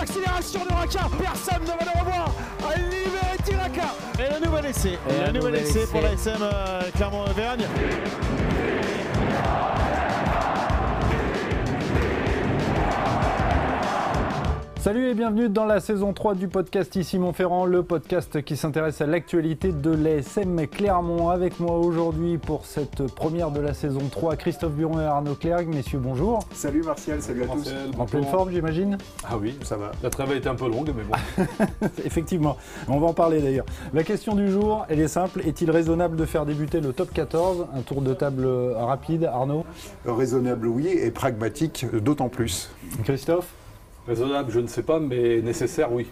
l'accélération de Raka. Personne ne va le revoir. Libéré Tiraka. Et le nouvel essai. Et le nouvel essai pour la SM euh, Clermont-Auvergne. Salut et bienvenue dans la saison 3 du podcast Ici Montferrand, le podcast qui s'intéresse à l'actualité de l'ASM Clermont. Avec moi aujourd'hui pour cette première de la saison 3, Christophe Buron et Arnaud Clerc. Messieurs, bonjour. Salut Martial, salut à tous. En pleine forme, j'imagine Ah oui, ça va. La trêve a été un peu longue, mais bon. Effectivement, on va en parler d'ailleurs. La question du jour, elle est simple. Est-il raisonnable de faire débuter le top 14 Un tour de table rapide, Arnaud Raisonnable, oui, et pragmatique, d'autant plus. Christophe? Raisonnable, je ne sais pas, mais nécessaire, oui.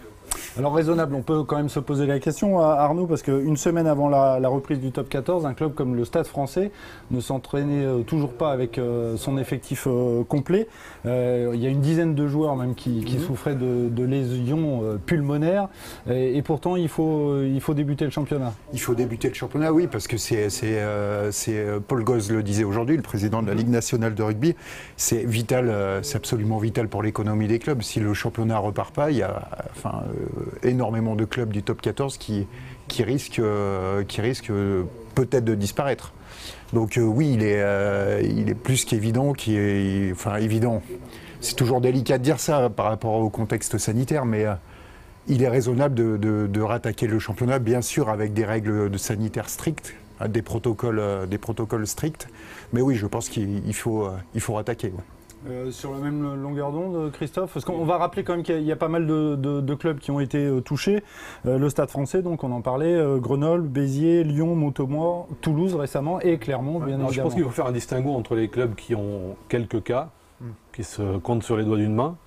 Alors raisonnable, on peut quand même se poser la question, Arnaud, parce qu'une semaine avant la, reprise du top 14, un club comme le Stade français ne s'entraînait euh, toujours pas avec euh, son effectif euh, complet. il y a une dizaine de joueurs même qui, mhm. souffraient de, lésions pulmonaires, et, pourtant il faut, il faut débuter le championnat. Il faut débuter le championnat, oui, parce que c'est Paul Goz le disait aujourd'hui, le président de la Ligue nationale de rugby, c'est vital, c'est absolument vital pour l'économie des clubs. Si le championnat repart pas, il y a, enfin, euh, énormément de clubs du top 14 qui, qui risquent, euh, qui risquent peut-être de disparaître. Donc euh, oui, il est, il est plus qu'évident, enfin évident. C'est toujours délicat de dire ça par rapport au contexte sanitaire, mais il est raisonnable de, de, rattaquer le championnat, bien sûr avec des règles de sanitaires strictes, hein, des protocoles, des protocoles stricts. Mais oui, je pense qu'il faut, faut rattaquer. Euh, sur la même longueur d'onde, Christophe Parce qu'on va rappeler quand même qu'il y, a pas mal de, clubs qui ont été euh, touchés. Euh, le Stade français, donc on en parlait, Grenoble, Béziers, Lyon, Montaumois, Toulouse récemment et Clermont, bien évidemment. Je pense qu'il faut faire un distinguo entre les clubs qui ont quelques cas, hmm. qui se comptent sur les doigts d'une main.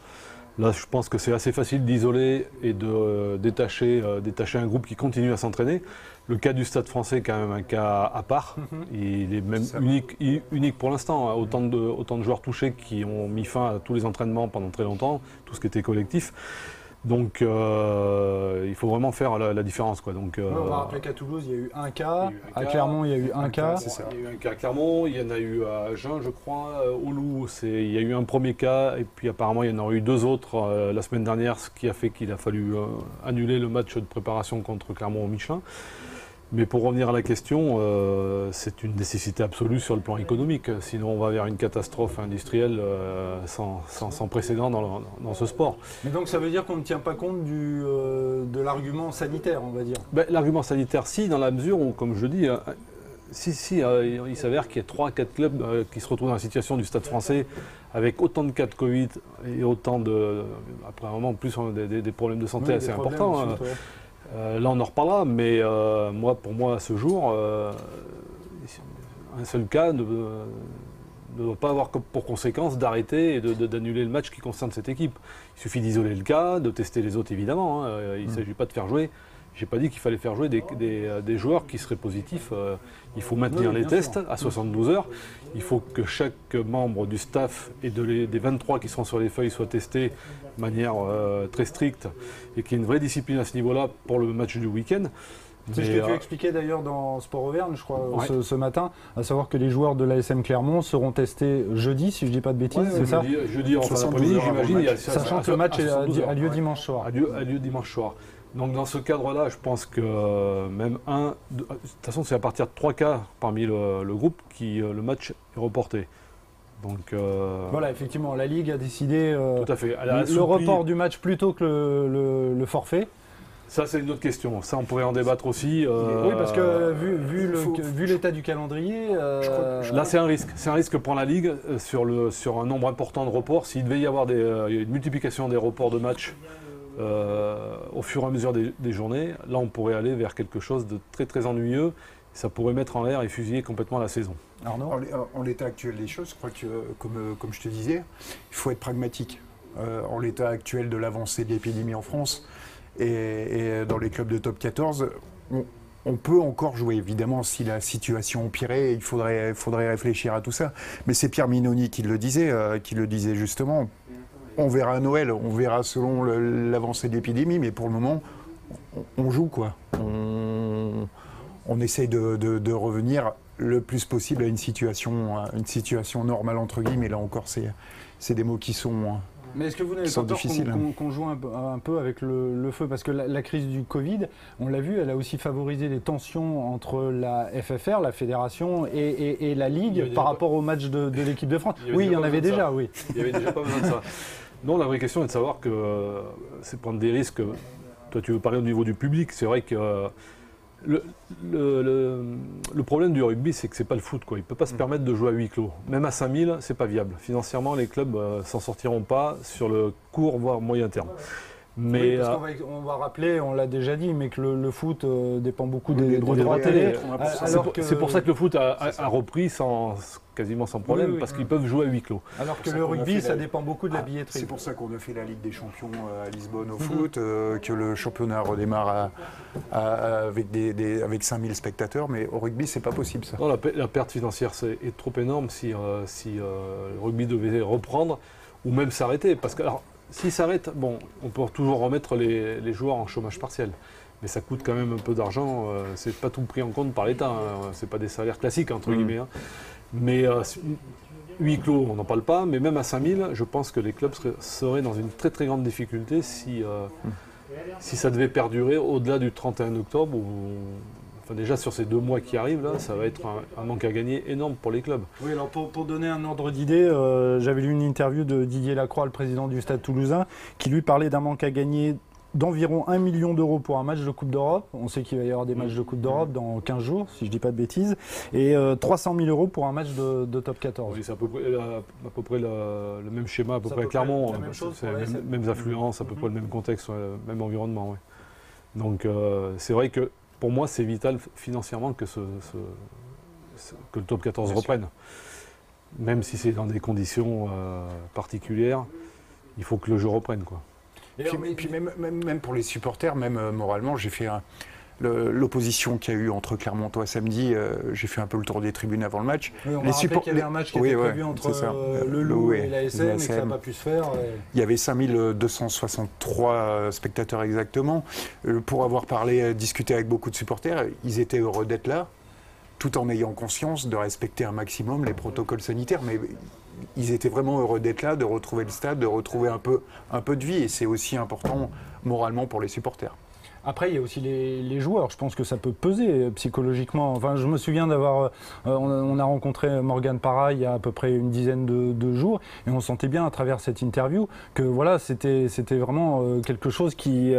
Là, je pense que c'est assez facile d'isoler et de détacher, détacher un groupe qui continue à s'entraîner. Le cas du Stade français est quand même un cas à part. Mhm. Il est même unique, unique pour l'instant. Autant de, autant de joueurs touchés qui ont mis fin à tous les entraînements pendant très longtemps, tout ce qui était collectif. Donc euh, il faut vraiment faire la, différence. Quoi. Donc, euh, on va rappeler qu'à Toulouse, il y a eu un cas. à Clermont, il y a eu un, cas. Il y a eu un cas à Clermont, il y en a eu à Agen, je crois. Au Loup, il y a eu un premier cas. Et puis apparemment, il y en aurait eu deux autres euh, la semaine dernière, ce qui a fait qu'il a fallu annuler le match de préparation contre Clermont au Michelin. Mais pour revenir à la question, euh, c'est une nécessité absolue sur le plan économique. Sinon, on va vers une catastrophe industrielle euh, sans, précédent dans, ce sport. Mais donc, ça veut dire qu'on ne tient pas compte du, euh, de l'argument sanitaire, on va dire ben, L'argument sanitaire, si, dans la mesure où, comme je dis, si, si, il s'avère qu'il y a 3-4 clubs qui se retrouvent dans la situation du stade français avec autant de cas de Covid et autant de. Après un moment, plus des, problèmes de santé assez importants. Hein. Euh, là, on en reparlera, mais euh, moi, pour moi, à ce jour, euh, un seul cas ne, doit pas avoir pour conséquence d'arrêter et d'annuler le match qui concerne cette équipe. Il suffit d'isoler le cas, de tester les autres, évidemment. Hein. Il ne mm. s'agit pas de faire jouer j'ai pas dit qu'il fallait faire jouer des, des, joueurs qui seraient positifs. il faut maintenir les tests à 72 heures. Il faut que chaque membre du staff et de des 23 qui seront sur les feuilles soient testés de manière euh, très stricte et qu'il y ait une vraie discipline à ce niveau-là pour le match du week-end. C'est ce que tu euh, expliquais d'ailleurs dans Sport Auvergne, je crois, ce, matin, à savoir que les joueurs de l'ASM Clermont seront testés jeudi, si je ne dis pas de bêtises, c'est ça Jeudi en fin d'après-midi, j'imagine. Sachant que le match a, lieu dimanche soir. A lieu dimanche soir. Donc dans ce cadre-là, je pense que euh, même un... De toute façon, c'est à partir de trois cas parmi le, groupe qui le match est reporté. Donc, euh, Voilà, effectivement, la Ligue a décidé euh, tout à fait. le report du match plutôt que le, forfait. Ça, c'est une autre question. Ça, on pourrait en débattre aussi. Euh, oui, parce que vu, l'état du calendrier. Là, c'est un risque. C'est un risque pour la Ligue sur, le, sur un nombre important de reports. S'il devait y avoir des, une multiplication des reports de matchs au fur et à mesure des, des, journées, là, on pourrait aller vers quelque chose de très, très ennuyeux ça pourrait mettre en l'air et fusiller complètement la saison. En, l'état actuel des choses, je crois que, comme, comme je te disais, il faut être pragmatique. Euh, en l'état actuel de l'avancée de l'épidémie en France et, dans les clubs de top 14, on, peut encore jouer. Évidemment, si la situation empirait, il faudrait, faudrait réfléchir à tout ça. Mais c'est Pierre Minoni qui le disait, euh, qui le disait justement. On verra à Noël, on verra selon l'avancée de l'épidémie, mais pour le moment, on, joue quoi on essaye de, revenir le plus possible à une situation, une situation normale entre guillemets. Là encore, c'est des mots qui sont Mais est-ce que vous n'avez pas peur qu'on joue un, un, peu avec le, feu? Parce que la, crise du Covid, on l'a vu, elle a aussi favorisé les tensions entre la FFR, la fédération, et, la Ligue par rapport au match de, l'équipe de France. Oui, il y en avait déjà, oui. Il y avait déjà pas besoin de ça. Non, la vraie question est de savoir que euh, c'est prendre des risques. Toi, tu veux parler au niveau du public. C'est vrai que euh, le, le, problème du rugby, c'est que c'est pas le foot. Quoi. Il ne peut pas se mm. permettre de jouer à huis clos. Même à 5000, c'est pas viable. Financièrement, les clubs euh, s'en sortiront pas sur le court, voire moyen terme. Mais euh, on, va, rappeler, on l'a déjà dit, mais que le, foot euh, dépend beaucoup des, droits de télé. C'est pour ça que le foot a, repris sans, quasiment sans problème, parce qu'ils peuvent jouver à huis clos. Alors que le rugby, ça dépend beaucoup de la ah, billetterie. C'est pour ça qu'on a fait la Ligue des Champions euh, à Lisbonne au mhm. foot, que le championnat redémarre avec, des, avec 5000 spectateurs, mais au rugby, c'est pas possible ça. la, perte financière est trop énorme si, si le rugby devait reprendre ou même s'arrêter. Parce que, alors, s'il s'arrête, bon, on peut toujours remettre les, joueurs en chômage partiel. Mais ça coûte quand même un peu d'argent. Ce euh, c'est pas tout pris en compte par l'État. Ce hein. C'est pas des salaires classiques, entre mm. guillemets. Hein. Mais euh, huit clos, on n'en parle pas. Mais même à 5000, je pense que les clubs seraient, dans une très très grande difficulté si, euh, mm. si ça devait perdurer au-delà du 31 octobre déjà sur ces deux mois qui arrivent, là, ça va être un, manque à gagner énorme pour les clubs. Oui, alors pour, donner un ordre d'idée, euh, j'avais lu une interview de Didier Lacroix, le président du Stade toulousain, qui lui parlait d'un manque à gagner d'environ 1 million d'euros pour un match de Coupe d'Europe. On sait qu'il va y avoir des matchs de Coupe d'Europe dans 15 jours, si je ne dis pas de bêtises. Et 300 euh, 000 euros pour un match de, top 14. Oui, c'est à peu près, le même schéma, à peu près Clermont. C'est même, mêmes influences, à peu près le même contexte, le même environnement. Donc euh, c'est vrai que pour moi, c'est vital financièrement que, que le top 14 reprenne. Même si c'est dans des conditions euh, particulières, il faut que le jeu reprenne. Quoi. Et puis, même, même, pour les supporters, même euh, moralement, j'ai fait un, l'opposition qu'il y a eu entre Clermontois samedi, euh, j'ai fait un peu le tour des tribunes avant le match. Oui, on les supporters, qu'il y avait un match qui était prévu entre euh, le Loup et, l'ASM et que ça n'a pas pu se faire. Il y avait 5263 spectateurs exactement. Euh, pour avoir parlé, discuté avec beaucoup de supporters, ils étaient heureux d'être là, tout en ayant conscience de respecter un maximum les protocoles sanitaires. Mais ils étaient vraiment heureux d'être là, de retrouver le stade, de retrouver un peu, un peu de vie. Et c'est aussi important moralement pour les supporters. Après, il y a aussi les, joueurs. Je pense que ça peut peser euh, psychologiquement. Enfin, je me souviens d'avoir. Euh, on, a rencontré Morgan Parra il y a à peu près une dizaine de, jours, et on sentait bien à travers cette interview que voilà, c'était vraiment euh, quelque chose qui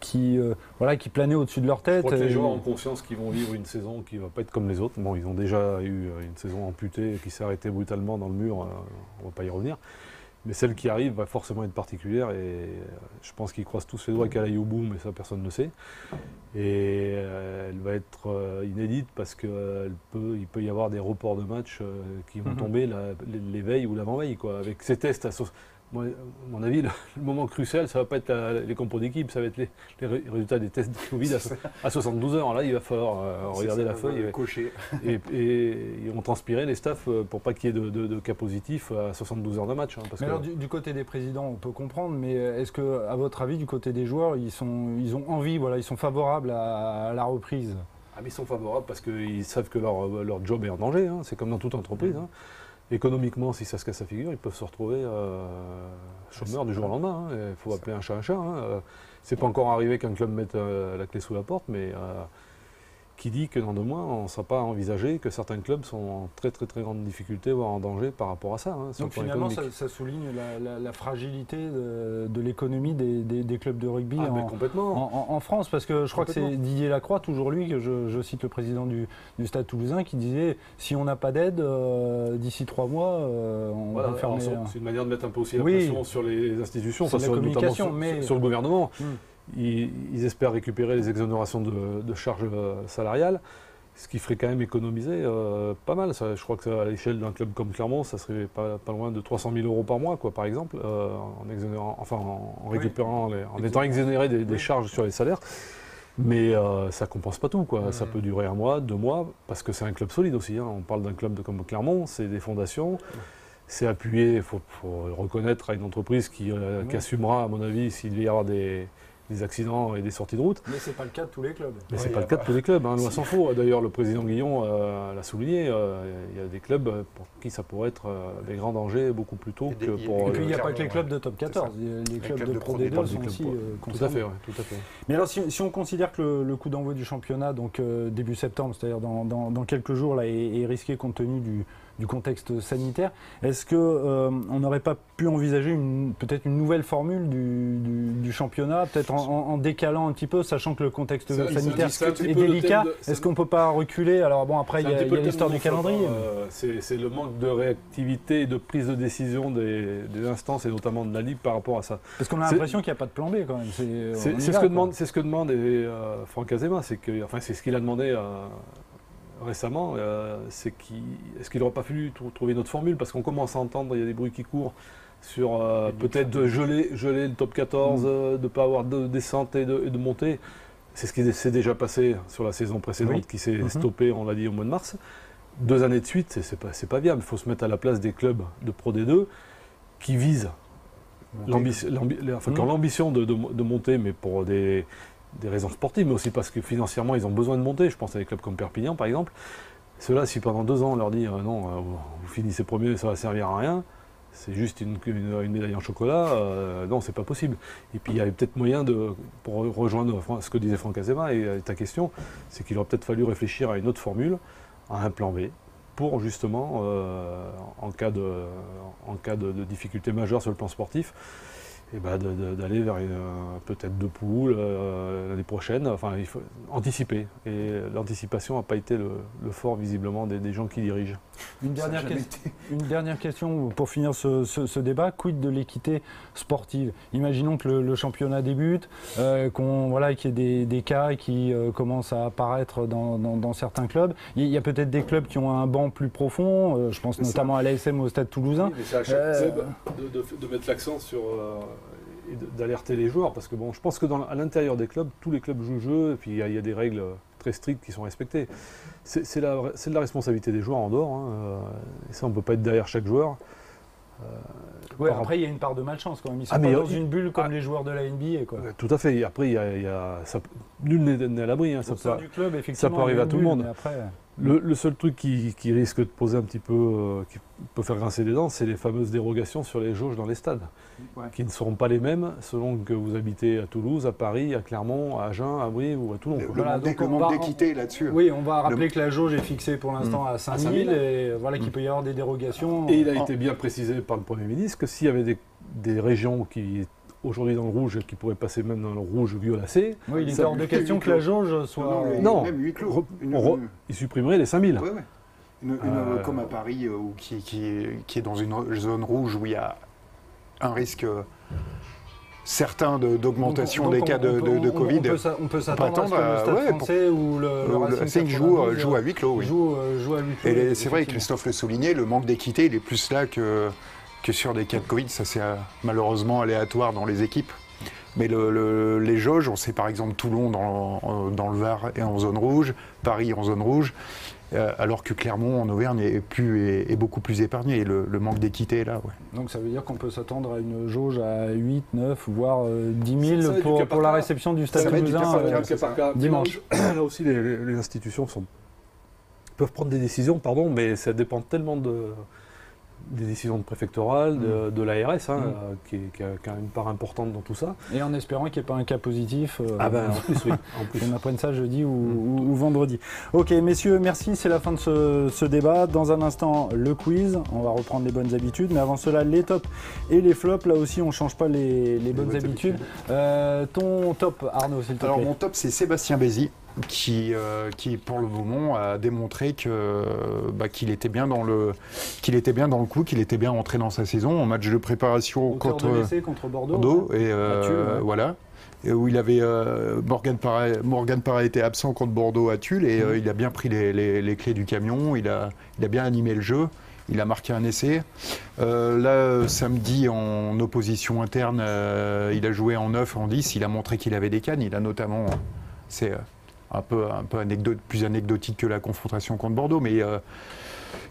qui voilà qui planait au-dessus de leur tête. Je crois que les joueurs ont conscience qu'ils vont vivre une saison qui va pas être comme les autres. Bon, ils ont déjà eu une saison amputée qui s'est arrêtée brutalement dans le mur. on va pas y revenir. Mais celle qui arrive va forcément être particulière et euh, je pense qu'ils croisent tous les doigts qu'elle aille au bout, mais ça personne ne sait. Et euh, elle va être euh, inédite parce qu'il peut, il peut y avoir des reports de matchs qui vont mhm. tomber l'éveil ou l'avant-veille. Avec ces tests moi, à mon avis, le, moment crucial, ça ne va pas être les compos d'équipe, ça va être les, résultats des tests de Covid à, 72 heures. Là, il va falloir euh, regarder la feuille et, cocher. Et, ils vont transpirer les staffs euh, pour pas qu'il y ait de, cas positifs à 72 heures de match. Hein, mais alors, du, côté des présidents, on peut comprendre, mais est-ce que, à votre avis, du côté des joueurs, ils, sont, ils ont envie, voilà, ils sont favorables à, la reprise? Ah, mais ils sont favorables parce qu'ils savent que leur, leur, job est en danger. Hein. C'est comme dans toute entreprise. Hein économiquement, si ça se casse la figure, ils peuvent se retrouver euh, chômeurs du jour au lendemain. Hein. Il faut appeler un chat un chat. Hein. Euh, c'est pas encore arrivé qu'un club mette euh, la clé sous la porte, mais qui dit que dans deux mois, on ne sera pas envisagé que certains clubs sont en très très très grande difficulté, voire en danger par rapport à ça. Hein, Donc finalement, ça, souligne la, fragilité de, l'économie des, clubs de rugby ah, en, complètement. En, France, parce que je crois que c'est Didier Lacroix, toujours lui, que je, cite le président du, Stade toulousain, qui disait si on n'a pas d'aide, euh, d'ici trois mois, euh, on va fermer. C'est une manière de mettre un peu aussi la pression sur les institutions, sur, sur, mais... sur, le gouvernement. Hmm ils, espèrent récupérer les exonérations de, charges euh, salariales, ce qui ferait quand même économiser euh, pas mal. je crois que à l'échelle d'un club comme Clermont, ça serait pas, loin de 300 000 euros par mois, quoi, par exemple, euh, en, enfin, en, récupérant, en étant exonéré des, charges sur les salaires. Mais ça ne compense pas tout. Quoi. Ça peut durer un mois, deux mois, parce que c'est un club solide aussi. Hein. On parle d'un club comme Clermont, c'est des fondations. C'est appuyé, il faut, reconnaître, à une entreprise qui, qui assumera, à mon avis, s'il y avoir des, des accidents et des sorties de route. Mais c'est pas le cas de tous les clubs. Mais Ouais, c'est y pas le cas de pas- tous les clubs, hein, loin s'en faut. D'ailleurs, le président Guillon euh, l'a souligné, euh, il y a des clubs pour qui ça pourrait être euh, des grands dangers beaucoup plus tôt des- que pour. Et Euh, puis il n'y a pas clairement, que les clubs de top C'est 14, ça. il y a les clubs clubs de de Pro Pro D2 D2 parle sont aussi euh, tout à concernés. fait, ouais, tout à fait. Mais alors, si, si on considère que le, le coup d'envoi du championnat, donc euh, début septembre, c'est-à-dire dans, dans- dans quelques jours, là, est, est risqué compte tenu du, du contexte sanitaire, est-ce que euh, on n'aurait pas pu envisager une- peut-être une nouvelle formule du, du- du championnat, peut-être en, en- en décalant un petit peu, sachant que le contexte sanitaire est délicat Est-ce qu'on peut pas reculer Alors bon, après, il y a, l'histoire du calendrier. euh, c'est le manque de réactivité et de prise de décision des, des instances et notamment de la Ligue par rapport à ça. Parce qu'on a l'impression qu'il n'y a pas de plan B quand même. C'est ce, ce que demande euh, Franck Azema, c'est enfin c'est ce qu'il a demandé euh, récemment, euh, c'est qu'il, est-ce qu'il n'aurait pas fallu trou- trouver une autre formule? Parce qu'on commence à entendre, il y a des bruits qui courent sur euh, peut-être de geler, geler le top 14, Mm. euh, de ne pas avoir de descente et de, et de montée. C'est ce qui s'est déjà passé sur la saison précédente Oui. qui s'est Mhm. stoppée, on l'a dit, au mois de mars. Deux années de suite, c'est, pas, c'est pas viable. Il faut se mettre à la place des clubs de Pro D2 qui visent l'ambition, enfin, Mhm. l'ambition de, de- de monter, mais pour des, des raisons sportives, mais aussi parce que financièrement, ils ont besoin de monter. Je pense à des clubs comme Perpignan, par exemple. Ceux-là, si pendant deux ans, on leur dit euh, non, euh, vous, finissez premier, ça va servir à rien, c'est juste une, médaille en chocolat, euh, non, c'est pas possible. Et puis, il y avait peut-être moyen de, rejoindre ce que disait Franck Azema et euh, ta question, c'est qu'il aurait peut-être fallu réfléchir à une autre formule, à un plan B, pour justement, en cas, de difficulté majeure sur le plan sportif, et ben de- de- d'aller vers euh, peut-être deux poules euh, l'année prochaine. Enfin, il faut anticiper. Et l'anticipation n'a pas été le, le fort, visiblement, des, des gens qui dirigent. Une dernière, question, une dernière question pour finir ce, ce- ce débat. Quid de l'équité sportive? Imaginons que le, le championnat débute, euh, qu'on voilà, qu'il y ait des, des cas qui euh, commencent à apparaître dans, dans- dans certains clubs. Il y a peut-être des clubs qui ont un banc plus profond. euh, je pense ça. notamment à l'ASM au Stade Toulousain. mais c'est à chaque Euh, de, mettre l'accent sur. D'alerter les joueurs, parce que bon, je pense que dans, à l'intérieur des clubs, tous les clubs jouent le jeu, et puis il y, a- il y a des règles très strictes qui sont respectées. C'est c'est la, c'est de la responsabilité des joueurs en dehors, hein, euh, et ça on ne peut pas être derrière chaque joueur. Ouais, par après, il y a une part de malchance quand même. Ils sont Ah, pas mais dans il- une bulle comme ah. les joueurs de la NBA. Quoi. Euh, Tout à fait. Après, il y a, il y a- ça- nul n'est à l'abri. hein, ça peut- du club, effectivement, peut arriver à tout le monde. après, Le, le seul truc qui, qui risque de poser un petit peu, euh, qui peut faire grincer des dents, c'est les fameuses dérogations sur les jauges dans les stades, Ouais. qui ne seront pas les mêmes selon que vous habitez à Toulouse, à Paris, à Clermont, à Agen, à Brive ou à Toulon. Le, Voilà, donc le on manque va- d'équité là-dessus. Oui, on va rappeler que la jauge est fixée pour l'instant Mm. à 5000 5000. et voilà qu'il peut y avoir des dérogations. Et il a en- été bien précisé par le Premier ministre que s'il y avait des, des régions qui aujourd'hui dans le rouge, qui pourraient passer même dans le rouge violacé, Oui, il est hors de question que la jauge soit. Non, non, les- Non. même huis clos. Re- Une- on re- une- ils supprimeraient les 5000. Ouais, ouais. Une- une, Euh, euh, Comme à Paris, euh, ou qui, qui, qui est dans une zone rouge où il y a un risque euh, certain d'augmentation des cas de, on peut- de- de on- Covid. On peut, s'attendre à ce que le Stade ouais, pour- français ou le, le Racing joue, 92, joue à huis clos, oui. joue, euh, joue à huis clos. Et c'est vrai. Christophe le soulignait, le manque d'équité, il est plus là que, que sur des cas de Covid. Ça, c'est euh, malheureusement aléatoire dans les équipes. Mais le- le- les jauges, on sait par exemple Toulon dans, dans le Var est en zone rouge, Paris en zone rouge, euh, alors que Clermont en Auvergne est, plus, est, est beaucoup plus épargné. Et le, le manque d'équité est là. ouais. Donc ça veut dire qu'on peut s'attendre à une jauge à 8, 9, voire euh, 10 Ça 000 va être du pour, la réception du Stade Toulousain. euh, dimanche. Là aussi, les, les- les institutions sont- peuvent prendre des décisions, pardon, mais ça dépend tellement de, des décisions de préfectorales, de, de l'ARS, hein, Mm. euh, qui, a, qui a une part importante dans tout ça. Et en espérant qu'il n'y ait pas un cas positif. euh, Ah ben, en plus, oui. En plus. qu'on apprenne ça jeudi ou, ou- ou vendredi. Ok, messieurs, merci. C'est la fin de ce, ce débat. Dans un instant, le quiz. On va reprendre les bonnes habitudes. Mais avant cela, les tops et les flops. Là aussi, on ne change pas les, les bonnes bonnes habitudes. Euh, ton top, Arnaud, s'il te Alors plaît. mon top, c'est Sébastien Bézi. Qui, euh, qui, pour le moment, a démontré que, bah, qu'il était bien dans le, qu'il était bien dans le coup, qu'il était bien rentré dans sa saison en match de préparation Auteur contre de l'essai contre Bordeaux. Bordeaux ouais. et euh, À Tulle, ouais. voilà. Et où il avait euh, Morgan Parra, Morgan Parra était absent contre Bordeaux à Tulle et Mhm. il a bien pris les, les- les clés du camion. Il a, il a bien animé le jeu. Il a marqué un essai. Euh, là, samedi, en opposition interne, euh, il a joué en 9, en 10. Il a montré qu'il avait des cannes. Il a notamment. C'est, euh, un peu, un peu plus anecdotique que la confrontation contre Bordeaux, mais euh,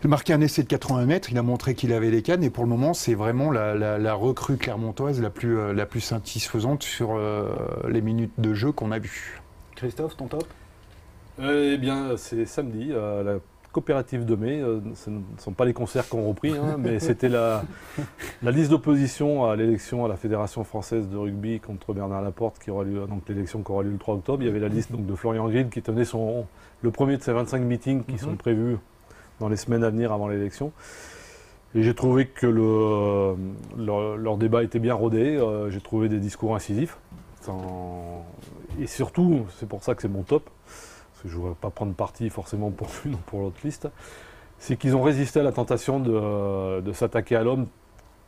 il a marqué un essai de 80 mètres, il a montré qu'il avait les cannes, et pour le moment, c'est vraiment la, recrue clermontoise la plus, euh, la plus satisfaisante sur euh, les minutes de jeu qu'on a vues. Christophe, ton top? Eh bien, c'est samedi, la coopérative de mai. ce ne sont pas les concerts qu'on repris, hein, mais c'était la, la, liste d'opposition à l'élection à la Fédération française de rugby contre Bernard Laporte, qui aura lieu, donc l'élection qui aura lieu le 3 octobre. Il y avait la liste donc, de Florian Grill qui tenait son, le premier de ses 25 meetings qui sont mhm. prévus dans les semaines à venir avant l'élection. Et j'ai trouvé que le, leur, débat était bien rodé, euh, j'ai trouvé des discours incisifs. Et surtout, c'est pour ça que c'est mon top, parce que je ne voudrais pas prendre parti forcément pour l'une ou pour l'autre liste, c'est qu'ils ont résisté à la tentation de, s'attaquer à l'homme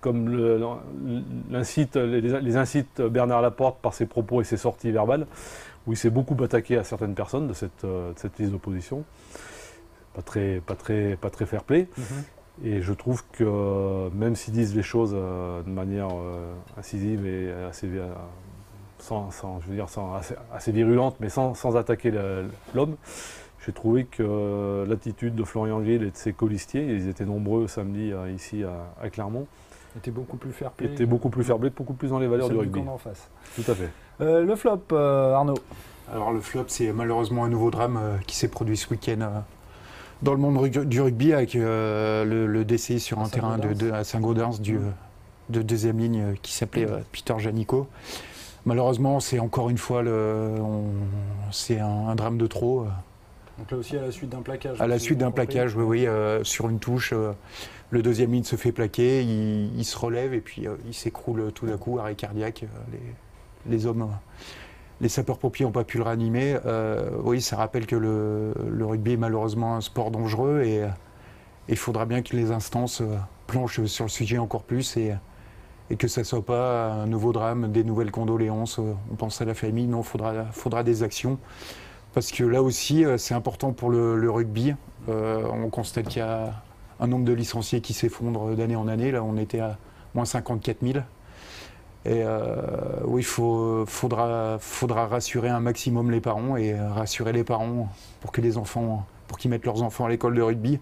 comme les, incite Bernard Laporte par ses propos et ses sorties verbales, où il s'est beaucoup attaqué à certaines personnes de cette, de cette liste d'opposition pas très, pas très, pas très fair play. Mhm. Et je trouve que même s'ils disent les choses euh, de manière euh, incisive et assez, sans, je veux dire, assez, virulente, mais sans, attaquer l'homme, j'ai trouvé que l'attitude de Florian Grill et de ses colistiers, ils étaient nombreux samedi euh, ici à, Clermont, était beaucoup plus fair play. Était beaucoup plus fair play, beaucoup plus dans les valeurs du rugby. En face. Tout à fait. le flop, Arnaud. Alors le flop, c'est malheureusement un nouveau drame qui s'est produit ce week-end dans le monde du rugby avec euh, le, décès sur un terrain de, à Saint-Gaudens du, mmh. de deuxième ligne euh, qui s'appelait euh, Peter Janico. Malheureusement, c'est encore une fois c'est un, drame de trop. Donc là aussi à la suite d'un plaquage. À la suite d'un plaquage, oui, oui sur une touche. le deuxième ligne se fait plaquer, il, se relève et puis il s'écroule tout d'un coup, arrêt cardiaque. Les, les hommes les sapeurs-pompiers n'ont pas pu le ranimer. Euh, oui, ça rappelle que le, rugby est malheureusement un sport dangereux et il faudra bien que les instances euh, planchent sur le sujet encore plus et, que ça ne soit pas un nouveau drame, des nouvelles condoléances. On pense à la famille, non, il faudra, faudra des actions. Parce que là aussi, euh, c'est important pour le, rugby. on constate qu'il y a un nombre de licenciés qui s'effondre d'année en année. Là, on était à moins 54 000. Et euh, oui, il faudra, faudra rassurer un maximum les parents et rassurer les parents pour que les enfants, pour qu'ils mettent leurs enfants à l'école de rugby.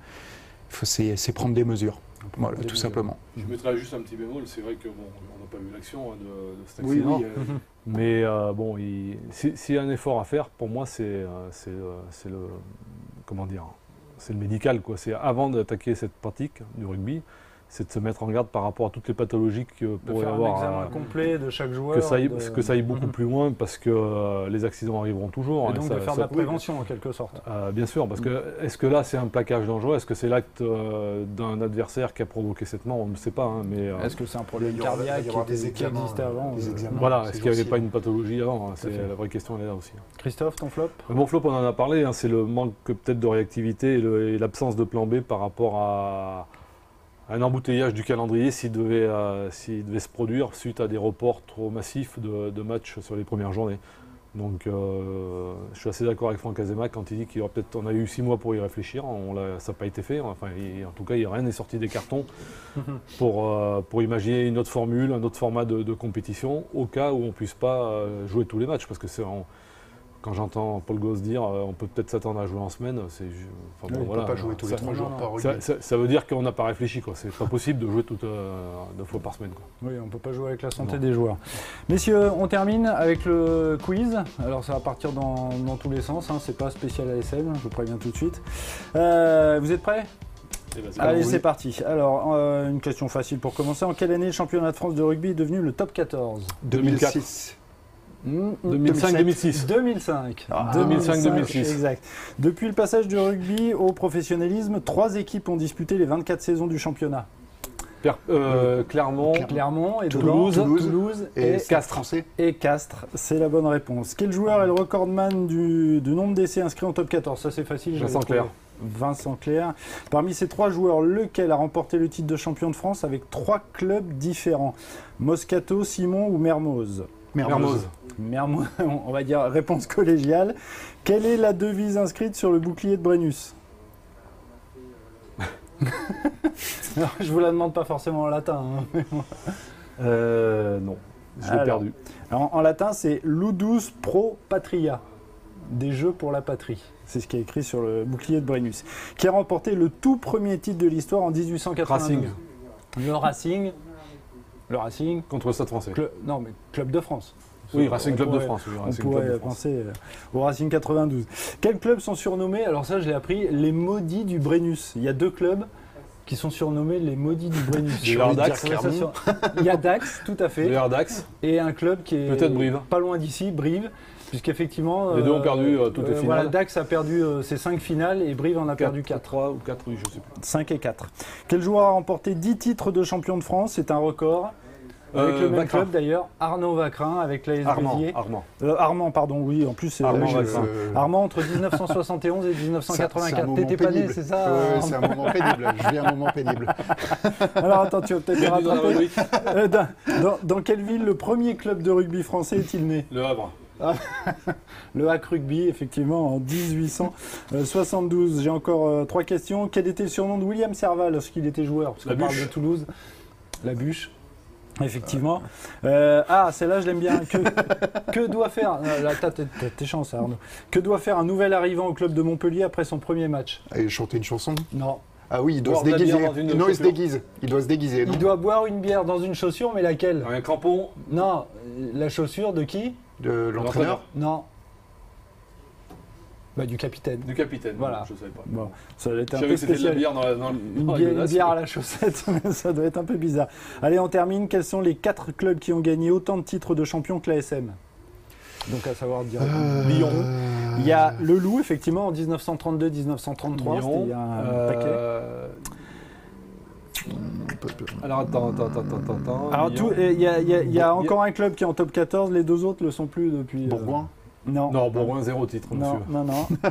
C'est prendre des mesures. Voilà, tout simplement. Je mettrai juste un petit bémol, c'est vrai qu'on n'a pas vu l'action hein, de, cet accident. Oui, oui, euh, mais euh, bon, s'il y a un effort à faire, pour moi, c'est le, comment dire, c'est le médical. C'est avant d'attaquer cette pratique du rugby, c'est de se mettre en garde par rapport à toutes les pathologies que pourrait avoir. Un examen complet de chaque joueur. Que ça aille, que ça aille beaucoup mhm. plus loin parce que euh, les accidents arriveront toujours. Et hein, donc de faire de la prévention en quelque sorte. Euh, bien sûr, parce que mhm. est-ce que là c'est un plaquage dangereux? Est-ce que c'est l'acte euh, d'un adversaire qui a provoqué cette mort? On ne sait pas. Hein, mais est-ce que c'est un problème cardiaque qui, existait avant Voilà, est-ce qu'il n'y avait pas une pathologie avant hein, C'est la vraie question, elle est là aussi. Christophe, ton flop? Mon flop, on en a parlé. c'est le manque peut-être de réactivité et l'absence de plan B par rapport à un embouteillage du calendrier s'il devait, euh, devait, se produire suite à des reports trop massifs de, matchs sur les premières journées. Donc euh, je suis assez d'accord avec Franck Azema quand il dit qu'il peut-être on a eu six mois pour y réfléchir, on ça n'a pas été fait. Enfin, en tout cas, il rien n'est sorti des cartons pour, euh, pour imaginer une autre formule, un autre format de, de compétition, au cas où on ne puisse pas jouer tous les matchs, parce que c'est quand j'entends Paul Goss dire euh, on peut peut-être s'attendre à jouer en semaine, c'est. Enfin, on ne peut pas jouer tous les trois jours par ça, ça, veut dire qu'on n'a pas réfléchi. Ce n'est pas possible de jouer toute, euh, deux fois par semaine. Quoi. Oui, on ne peut pas jouer avec la santé des joueurs. Messieurs, on termine avec le quiz. Alors ça va partir dans, tous les sens. Hein. C'est pas spécial ASM, je vous préviens tout de suite. Euh, vous êtes prêts? Eh ben, Allez, c'est parti. Alors, une question facile pour commencer. En quelle année le championnat de France de rugby est devenu le top 14 2006. 2005-2006. 2005. 2005-2006. Exact. Depuis le passage du rugby au professionnalisme, trois équipes ont disputé les 24 saisons du championnat. Euh, Clermont, Clermont et Toulouse, Toulouse, et, Castres. Et Castres, c'est la bonne réponse. Quel joueur est le recordman du, du nombre d'essais inscrits en top 14 Ça c'est facile. Vincent Clair. Vincent Clair. Parmi ces trois joueurs, lequel a remporté le titre de champion de France avec trois clubs différents? Moscato, Simon ou Mermoz? Mermoz. Mermoz. on va dire réponse collégiale. Quelle est la devise inscrite sur le bouclier de Brennus? Je vous la demande pas forcément en latin. Hein, euh, non, je l'ai perdu. en latin, c'est Ludus pro patria. des Jeux pour la patrie. C'est ce qui est écrit sur le bouclier de Brennus. Qui a remporté le tout premier titre de l'histoire en 1892. Racing. Le Racing. Le Racing. Contre le Stade français. Cl- non, mais Club de France. Oui, Racing Club de France. On Racing pourrait Club de France. penser euh, au Racing 92. Quels clubs sont surnommés Alors ça, je l'ai appris, les maudits du Brennus? Il y a deux clubs qui sont surnommés les maudits du Brennus. Dire Trouvez ça sur- Il y a Dax, tout à fait, Dax. et un club qui est Peut-être Brive. pas loin d'ici, Brive, puisqu'effectivement... Les deux ont perdu, euh, toutes les finales. Voilà, Dax a perdu euh, ses 5 finales et Brive en a perdu 4. 3 ou 4, oui, je sais plus. 5 et 4. Quel joueur a remporté 10 titres de champion de France? C'est un record. Avec Euh, le même Vacrin. club d'ailleurs, Arnaud Vacrin avec l'AS Armand. Armand. Euh, Armand, pardon, oui, en plus c'est Armand. Euh, Armand entre 1971 et c'est un 1984. moment T'étais pas né, pénible. c'est ça c'est un moment pénible. Je vis un moment pénible. Alors attends, tu vas peut-être me la rattraper. Euh, dans- dans quelle ville le premier club de rugby français est-il né? Le Havre. Le Hack Rugby, effectivement, en 1872. J'ai encore euh, trois questions. Quel était le surnom de William Serval lorsqu'il était joueur? Parce La qu'on parle de Toulouse. La bûche. Effectivement. Euh, ah, celle-là, je l'aime bien. Que, que doit faire. euh, Là, t'as tes chances, Arnaud. Que doit faire un nouvel arrivant au club de Montpellier après son premier match? Allez, chanter une chanson? Non. Ah oui, il doit Boire se déguiser. Non, il se déguise. Il doit se déguiser. non? Il doit boire une bière dans une chaussure, mais laquelle? Un crampon. Non. La chaussure de qui? De l'entraîneur. Non. Bah, du capitaine. Du capitaine. Voilà. Je savais pas. Bon, ça va être Je un savais peu que c'était de la spécial. bière dans la, dans, Une dans bière, une godasse. bière à la chaussette, ça doit être un peu bizarre. Allez, on termine. Quels sont les quatre clubs qui ont gagné autant de titres de champion que l'ASM Donc, à savoir dire Euh, Lyon. Il y a Le Loup, effectivement, en 1932-1933. Lyon. C'était il y a un paquet. Alors attends, attends, attends, attends, attends. Alors, tout- il y a, il y a- il y a Bon, il y a- encore un club qui est en top 14. Les deux autres ne le sont plus depuis. euh, Bourgoin. Non. Non, Bourgoin, zéro titre, Non, monsieur. non, non.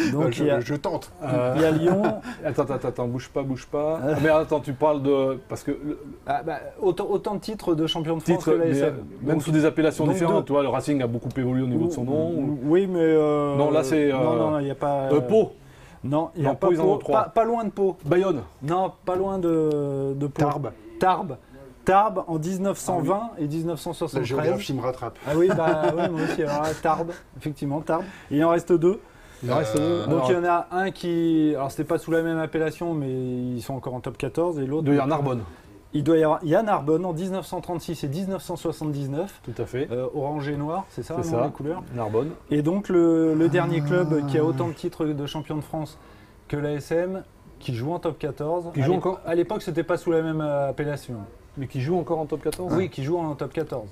Euh, Donc, je, tente. Euh, il y a Lyon. Attends, attends, attends, bouge pas, bouge pas. Ah, mais attends, tu parles de. Parce que le Ah, bah, autant, autant de titres de champion de France titre, que mais, l'ASM. euh, même sous des appellations donc différentes, deux. tu vois, le Racing a beaucoup évolué au niveau de son nom. ou- Oui, mais. euh, Non, là, c'est, Non, euh, non, il n'y a pas. Euh, Pau, Non, il n'y a pas Pau. Pas, pas loin de Pau. Bayonne. Non, pas loin de, de Pau. Tarbes. Tarbes. Tarbes en 1920 et La 1973. géographie me rattrape. Ah oui, bah oui, moi aussi. Alors, Tarbes, effectivement, Tarbes. Il en reste deux. Il en reste Euh, deux. Donc Alors, il y en a un qui. Alors c'était pas sous la même appellation, mais ils sont encore en top 14. Et l'autre. de Narbonne. Il doit y avoir Yann Arbonne en 1936 et 1979. Tout à fait. Euh, orange et noir, c'est ça, ça. les couleurs? Narbonne. Et donc le, le dernier club qui a autant de titres de champion de France que l'ASM, qui joue en top 14. Qui À joue encore À l'époque, c'était pas sous la même euh, appellation. Mais qui joue encore en top 14 Oui, qui joue en top 14.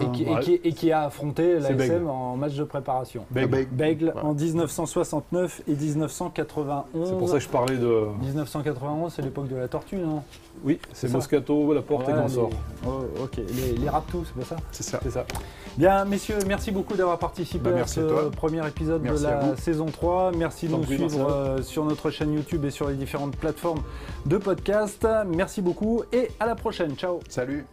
Et qui, et Ouais. qui- et qui a affronté l'ASM en match de préparation. Bègle. Bègle. Ouais. en 1969 et 1991. C'est pour ça que je parlais de. 1991, c'est l'époque de la tortue, non? Oui, c'est. Moscato, la porte Voilà, et consort. les- oh, ok, les, les Raptous, c'est pas ça? C'est ça. C'est ça. Bien, messieurs, merci beaucoup d'avoir participé Bah, à ce à premier épisode Merci de la saison 3. Merci de nous suivre euh, sur notre chaîne YouTube et sur les différentes plateformes de podcast. Merci beaucoup et à la prochaine. Ciao Salut.